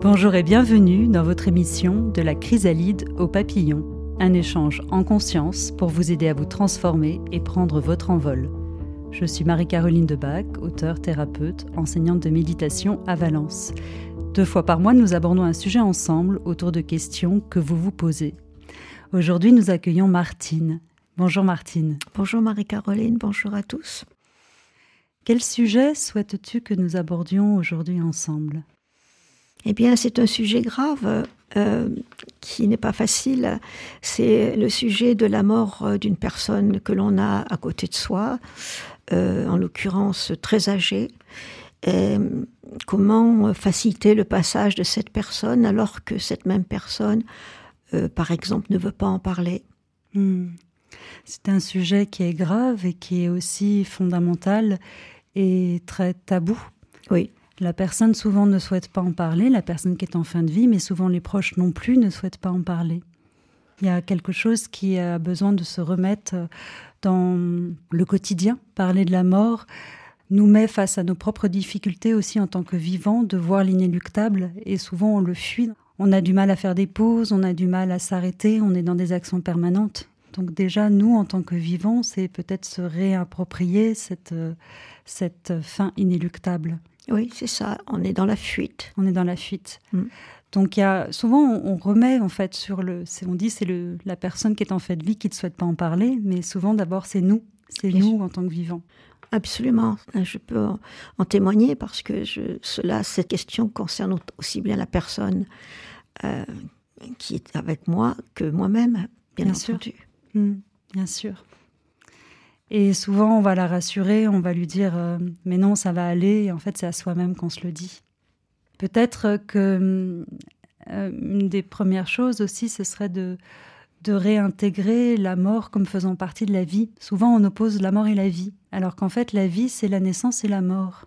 Bonjour et bienvenue dans votre émission De la chrysalide au papillon, un échange en conscience pour vous aider à vous transformer et prendre votre envol. Je suis Marie-Caroline Debac, auteure, thérapeute, enseignante de méditation à Valence. Deux fois par mois, nous abordons un sujet ensemble autour de questions que vous vous posez. Aujourd'hui, nous accueillons Martine. Bonjour Martine. Bonjour Marie-Caroline, bonjour à tous. Quel sujet souhaites-tu que nous abordions aujourd'hui ensemble? Eh bien, c'est un sujet grave euh, qui n'est pas facile. C'est le sujet de la mort euh, d'une personne que l'on a à côté de soi, euh, en l'occurrence très âgée. Et comment faciliter le passage de cette personne alors que cette même personne, par exemple, ne veut pas en parler? Hmm. C'est un sujet qui est grave et qui est aussi fondamental et très tabou. Oui. La personne souvent ne souhaite pas en parler, la personne qui est en fin de vie, mais souvent les proches non plus ne souhaitent pas en parler. Il y a quelque chose qui a besoin de se remettre dans le quotidien. Parler de la mort nous met face à nos propres difficultés aussi en tant que vivants, de voir l'inéluctable, et souvent on le fuit. On a du mal à faire des pauses, on a du mal à s'arrêter, on est dans des actions permanentes. Donc déjà, nous, en tant que vivants, c'est peut-être se réapproprier cette, cette fin inéluctable. Oui, c'est ça. On est dans la fuite. On est dans la fuite. Mm. Donc il y a, souvent on, remet en fait sur le, on dit c'est le, la personne qui est en fait de vie qui ne souhaite pas en parler, mais souvent d'abord c'est nous, c'est nous en tant que vivants. Absolument, je peux en, témoigner parce que je, cela, cette question concerne aussi bien la personne euh, qui est avec moi que moi-même, bien, entendu. Mm, bien sûr. Et souvent, on va la rassurer, on va lui dire euh, Mais non, ça va aller. Et en fait, c'est à soi-même qu'on se le dit. Peut-être que euh, une des premières choses aussi, ce serait de, de réintégrer la mort comme faisant partie de la vie. Souvent, on oppose la mort et la vie, alors qu'en fait, la vie, c'est la naissance et la mort.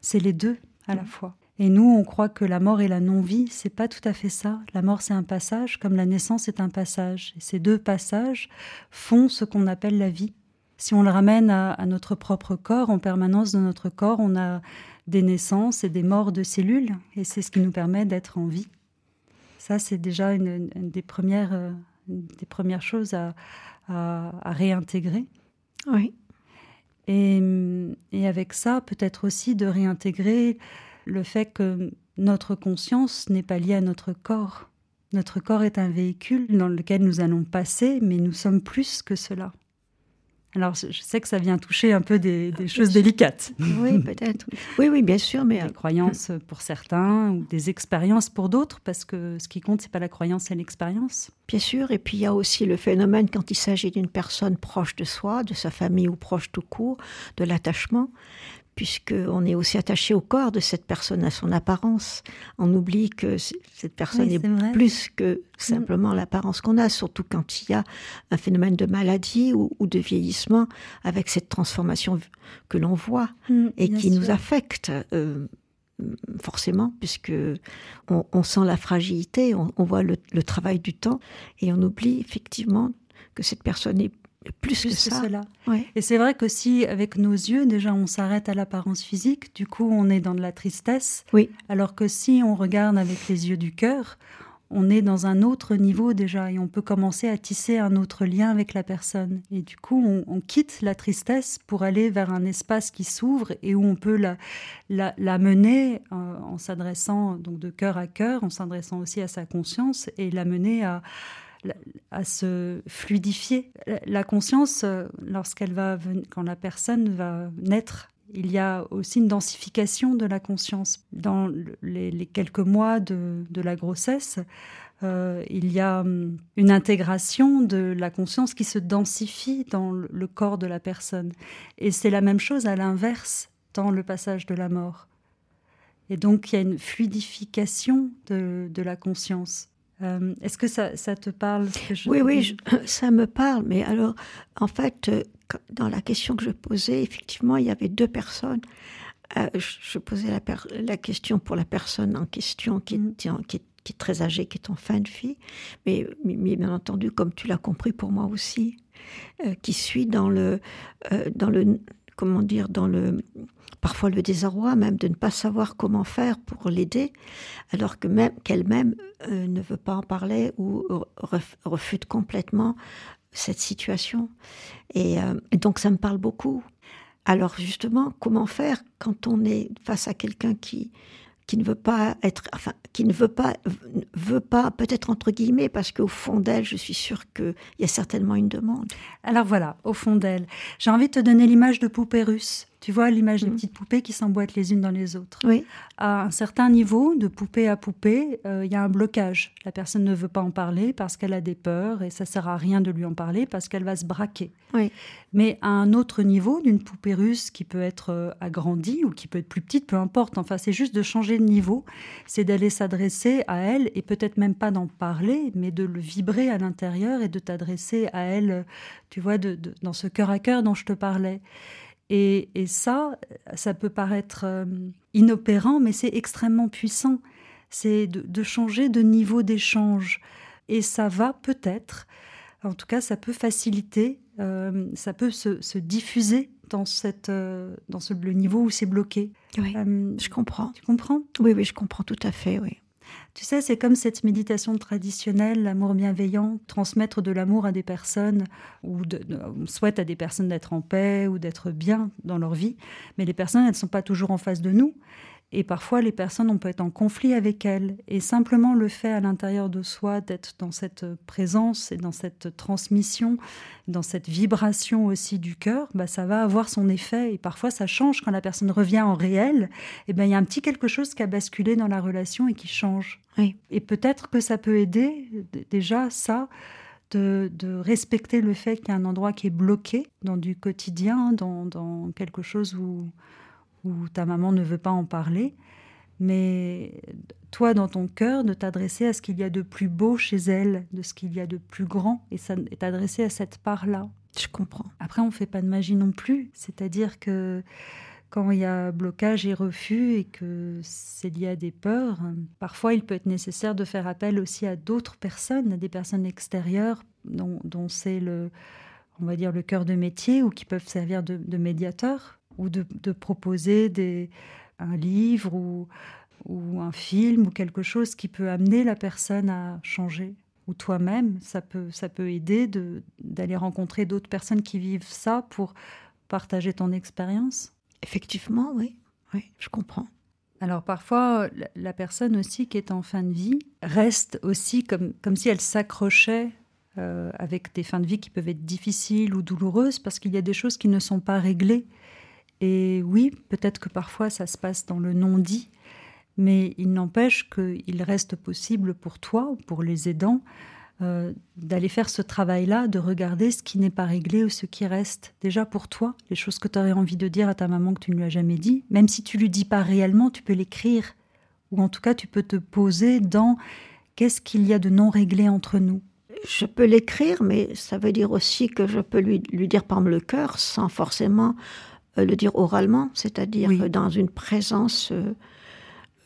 C'est les deux à la fois. Et nous, on croit que la mort et la non-vie, c'est pas tout à fait ça. La mort, c'est un passage, comme la naissance est un passage. Et ces deux passages font ce qu'on appelle la vie. Si on le ramène à, notre propre corps, en permanence dans notre corps, on a des naissances et des morts de cellules, et c'est ce qui nous permet d'être en vie. Ça, c'est déjà une, des, premières, euh, des premières choses à, réintégrer. Oui. Et, et avec ça, peut-être aussi de réintégrer le fait que notre conscience n'est pas liée à notre corps. Notre corps est un véhicule dans lequel nous allons passer, mais nous sommes plus que cela. Alors, je sais que ça vient toucher un peu des, choses délicates. Oui, peut-être. Oui, oui, bien sûr, mais des croyances pour certains ou des expériences pour d'autres, parce que ce qui compte, c'est pas la croyance, c'est l'expérience. Bien sûr, et puis il y a aussi le phénomène quand il s'agit d'une personne proche de soi, de sa famille ou proche tout court, de l'attachement puisqu'on est aussi attaché au corps de cette personne, à son apparence. On oublie que cette personne est, plus que simplement l'apparence qu'on a, surtout quand il y a un phénomène de maladie ou, de vieillissement avec cette transformation que l'on voit mm, et qui nous affecte. Euh, forcément, puisque on, sent la fragilité, on, voit le, le, travail du temps, et on oublie effectivement que cette personne est plus, que, ça. cela. Et c'est vrai que si, avec nos yeux, déjà, on s'arrête à l'apparence physique, du coup, on est dans de la tristesse. Oui. Alors que si on regarde avec les yeux du cœur, on est dans un autre niveau déjà et on peut commencer à tisser un autre lien avec la personne. Et du coup, on, quitte la tristesse pour aller vers un espace qui s'ouvre et où on peut la, la, mener euh, en s'adressant donc de cœur à cœur, en s'adressant aussi à sa conscience et la mener à à se fluidifier. La conscience, euh, lorsqu'elle va, quand la personne va naître, il y a aussi une densification de la conscience. Dans les, quelques mois de, la grossesse, euh, il y a hum, une intégration de la conscience qui se densifie dans le corps de la personne. Et c'est la même chose à l'inverse dans le passage de la mort. Et donc il y a une fluidification de la conscience. Euh, est-ce que ça, te parle Oui, oui, ça me parle. Mais alors, en fait, euh, dans la question que je posais, effectivement, il y avait deux personnes. Euh, je posais la, la, question pour la personne en question qui, mm. qui, est très âgée, qui est en fin de vie, mais, mais bien entendu, comme tu l'as compris pour moi aussi, qui suit dans le, dans le comment dire, dans le, parfois le désarroi même de ne pas savoir comment faire pour l'aider, alors que même qu'elle-même euh, ne veut pas en parler ou refute complètement cette situation. Euh, et, donc ça me parle beaucoup. Alors justement, comment faire quand on est face à quelqu'un qui qui ne veut pas être, enfin, qui ne veut pas, veut pas, peut-être entre guillemets, parce qu'au fond d'elle, je suis sûre qu'il y a certainement une demande. Alors voilà, au fond d'elle, j'ai envie de te donner l'image de poupée russe. Tu vois l'image des mm. petites poupées qui s'emboîtent les unes dans les autres. Oui. À un certain niveau, de poupée à poupée, euh, il y a un blocage. La personne ne veut pas en parler parce qu'elle a des peurs et ça sert à rien de lui en parler parce qu'elle va se braquer. Oui. Mais à un autre niveau, d'une poupée russe qui peut être euh, agrandie ou qui peut être plus petite, peu importe. Enfin, c'est juste de changer de niveau. C'est d'aller s'adresser à elle et peut-être même pas d'en parler, mais de le vibrer à l'intérieur et de t'adresser à elle, tu vois, de, dans ce cœur à cœur dont je te parlais. Et, ça, ça peut paraître euh, inopérant, mais c'est extrêmement puissant. C'est de, changer de niveau d'échange. Et ça va peut-être, en tout cas, ça peut faciliter, euh, ça peut se, diffuser dans, cette, euh, dans ce, le niveau où c'est bloqué. Oui, je comprends. Tu comprends? Oui, oui, je comprends tout à fait, oui. Tu sais, c'est comme cette méditation traditionnelle, l'amour bienveillant, transmettre de l'amour à des personnes, ou on souhaite à des personnes d'être en paix ou d'être bien dans leur vie, mais les personnes, elles ne sont pas toujours en face de nous. Et parfois, les personnes, on peut être en conflit avec elles. Et simplement le fait à l'intérieur de soi d'être dans cette présence et dans cette transmission, dans cette vibration aussi du cœur, bah, ça va avoir son effet. Et parfois, ça change quand la personne revient en réel. Et ben, il y a un petit quelque chose qui a basculé dans la relation et qui change. Et peut-être que ça peut aider déjà ça. De, respecter le fait qu'il y a un endroit qui est bloqué dans du quotidien, dans, dans quelque chose où, où ta maman ne veut pas en parler, mais toi, dans ton cœur, de t'adresser à ce qu'il y a de plus beau chez elle, de ce qu'il y a de plus grand, et t'adresser à cette part-là. Je comprends. Après, on ne fait pas de magie non plus, c'est-à-dire que quand il y a blocage et refus et que c'est lié à des peurs, parfois il peut être nécessaire de faire appel aussi à d'autres personnes, à des personnes extérieures dont, c'est le, on va dire, le cœur de métier ou qui peuvent servir de, de médiateurs ou de, proposer des, un livre ou, ou un film ou quelque chose qui peut amener la personne à changer. Ou toi-même, ça peut, ça peut aider d'aller rencontrer d'autres personnes qui vivent ça pour partager ton expérience. Effectivement, oui, oui, je comprends. Alors parfois, la personne aussi qui est en fin de vie reste aussi comme, comme si elle s'accrochait euh, avec des fins de vie qui peuvent être difficiles ou douloureuses parce qu'il y a des choses qui ne sont pas réglées et oui, peut-être que parfois ça se passe dans le non-dit, mais il n'empêche qu'il reste possible pour toi ou pour les aidants euh, d'aller faire ce travail-là, de regarder ce qui n'est pas réglé ou ce qui reste. Déjà pour toi, les choses que tu aurais envie de dire à ta maman que tu ne lui as jamais dit, même si tu lui dis pas réellement, tu peux l'écrire. Ou en tout cas, tu peux te poser dans qu'est-ce qu'il y a de non réglé entre nous. Je peux l'écrire, mais ça veut dire aussi que je peux lui, lui dire par le cœur sans forcément le dire oralement, c'est-à-dire dans une présence euh,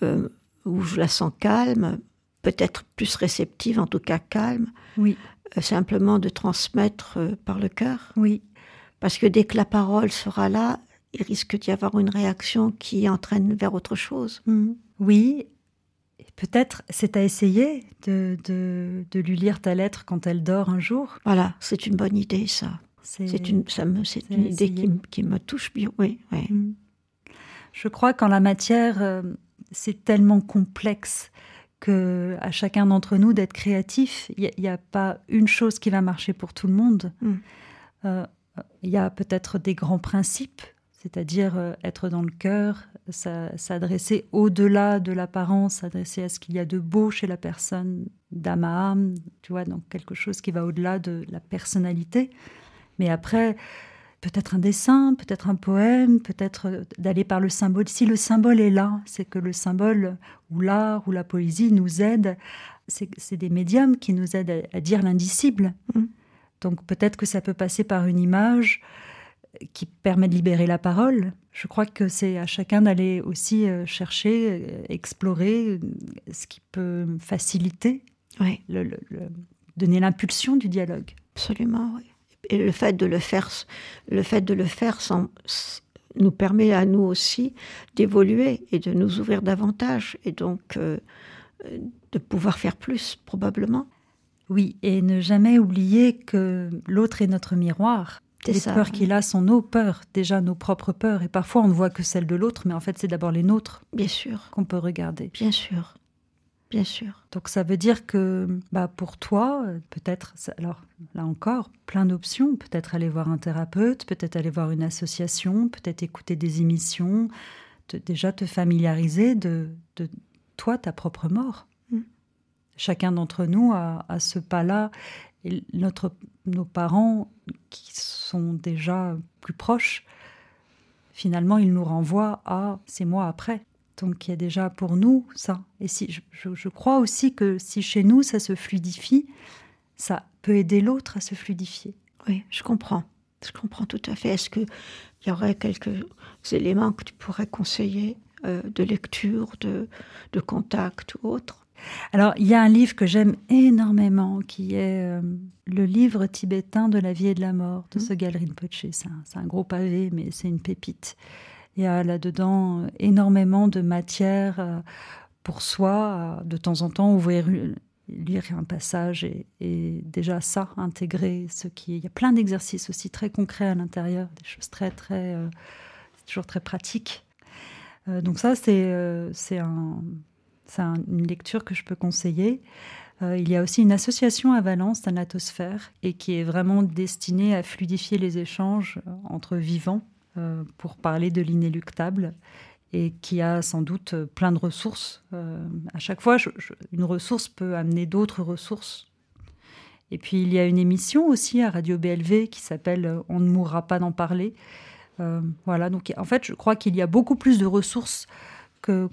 euh, où je la sens calme, peut-être plus réceptive, en tout cas calme. Oui. simplement de transmettre par le cœur. Oui. Parce que dès que la parole sera là, il risque d'y avoir une réaction qui entraîne vers autre chose. Mmh. Oui, Peut-être c'est à essayer de, de, de, lui lire ta lettre quand elle dort un jour. Voilà, c'est une bonne idée ça. C'est une, c'est une idée qui, me touche bien. Oui, mm. Je crois qu'en la matière, euh, c'est tellement complexe que à chacun d'entre nous d'être créatif. Il n'y a, pas une chose qui va marcher pour tout le monde. Mm. Euh, il y a peut-être des grands principes, c'est-à-dire euh, être dans le cœur, s'adresser au-delà de l'apparence, s'adresser à ce qu'il y a de beau chez la personne, d'âme à âme, tu vois, donc quelque chose qui va au-delà de la personnalité. Mais après, peut-être un dessin, peut-être un poème, peut-être euh, d'aller par le symbole. Si le symbole est là, c'est que le symbole ou l'art ou la poésie nous aide. C'est des médiums qui nous aident à, dire l'indicible. Mm. Donc peut-être que ça peut passer par une image qui permet de libérer la parole. Je crois que c'est à chacun d'aller aussi euh, chercher, euh, explorer ce qui peut faciliter, ouais. le, donner l'impulsion du dialogue. Absolument, oui et le fait de le faire, le fait de le faire sans, nous permet à nous aussi d'évoluer et de nous ouvrir davantage et donc euh, de pouvoir faire plus probablement. Oui, et ne jamais oublier que l'autre est notre miroir. Les peurs qu'il a sont nos peurs, déjà nos propres peurs. Et parfois, on ne voit que celles de l'autre, mais en fait, c'est d'abord les nôtres. Bien sûr. Qu'on peut regarder. Bien sûr. Bien sûr. Donc ça veut dire que bah, pour toi, peut-être, alors là encore, plein d'options. Peut-être aller voir un thérapeute, peut-être aller voir une association, peut-être écouter des émissions, déjà te familiariser de, de, toi, ta propre mort. Mm. Chacun d'entre nous a, a ce pas-là. Notre, nos parents, qui sont déjà plus proches, finalement, ils nous renvoient à c'est moi après. Donc il y a déjà pour nous ça. Et si je, crois aussi que si chez nous ça se fluidifie, ça peut aider l'autre à se fluidifier. Oui, je comprends. Je comprends tout à fait. Est-ce qu'il y aurait quelques éléments que tu pourrais conseiller euh, de lecture, de, de contact ou autre? Alors, il y a un livre que j'aime énormément, qui est euh, le livre tibétain de la vie et de la mort de mmh. ce Poche. C'est un, gros pavé, mais c'est une pépite. Il y a là-dedans euh, énormément de matière euh, pour soi. De temps en temps, ouvrir, lire un passage et, déjà ça, intégrer ce qui. Il y a plein d'exercices aussi très concrets à l'intérieur, des choses très, très. Euh, toujours très pratiques. donc, ça, c'est c'est un, une lecture que je peux conseiller. il y a aussi une association à Valence, Thanatosphère, et qui est vraiment destinée à fluidifier les échanges entre vivants euh, pour parler de l'inéluctable et qui a sans doute plein de ressources. Euh, à chaque fois, une ressource peut amener d'autres ressources. Et puis il y a une émission aussi à Radio BLV qui s'appelle On ne mourra pas d'en parler. Euh, voilà, donc en fait, je crois qu'il y a beaucoup plus de ressources qu'on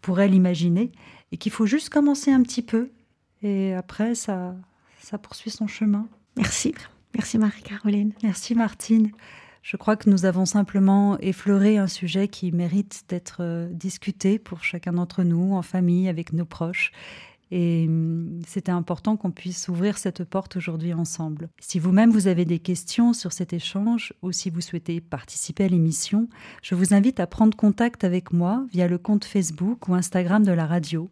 pourrait l'imaginer et qu'il faut juste commencer un petit peu et après ça, ça poursuit son chemin. Merci. Merci Marie-Caroline. Merci Martine. Je crois que nous avons simplement effleuré un sujet qui mérite d'être euh, discuté pour chacun d'entre nous, en famille, avec nos proches. Et hum, c'était important qu'on puisse ouvrir cette porte aujourd'hui ensemble. Si vous-même vous avez des questions sur cet échange ou si vous souhaitez participer à l'émission, je vous invite à prendre contact avec moi via le compte Facebook ou Instagram de la radio.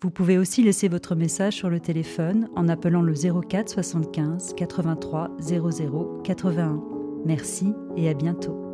Vous pouvez aussi laisser votre message sur le téléphone en appelant le 04 75 83 00 81. Merci et à bientôt.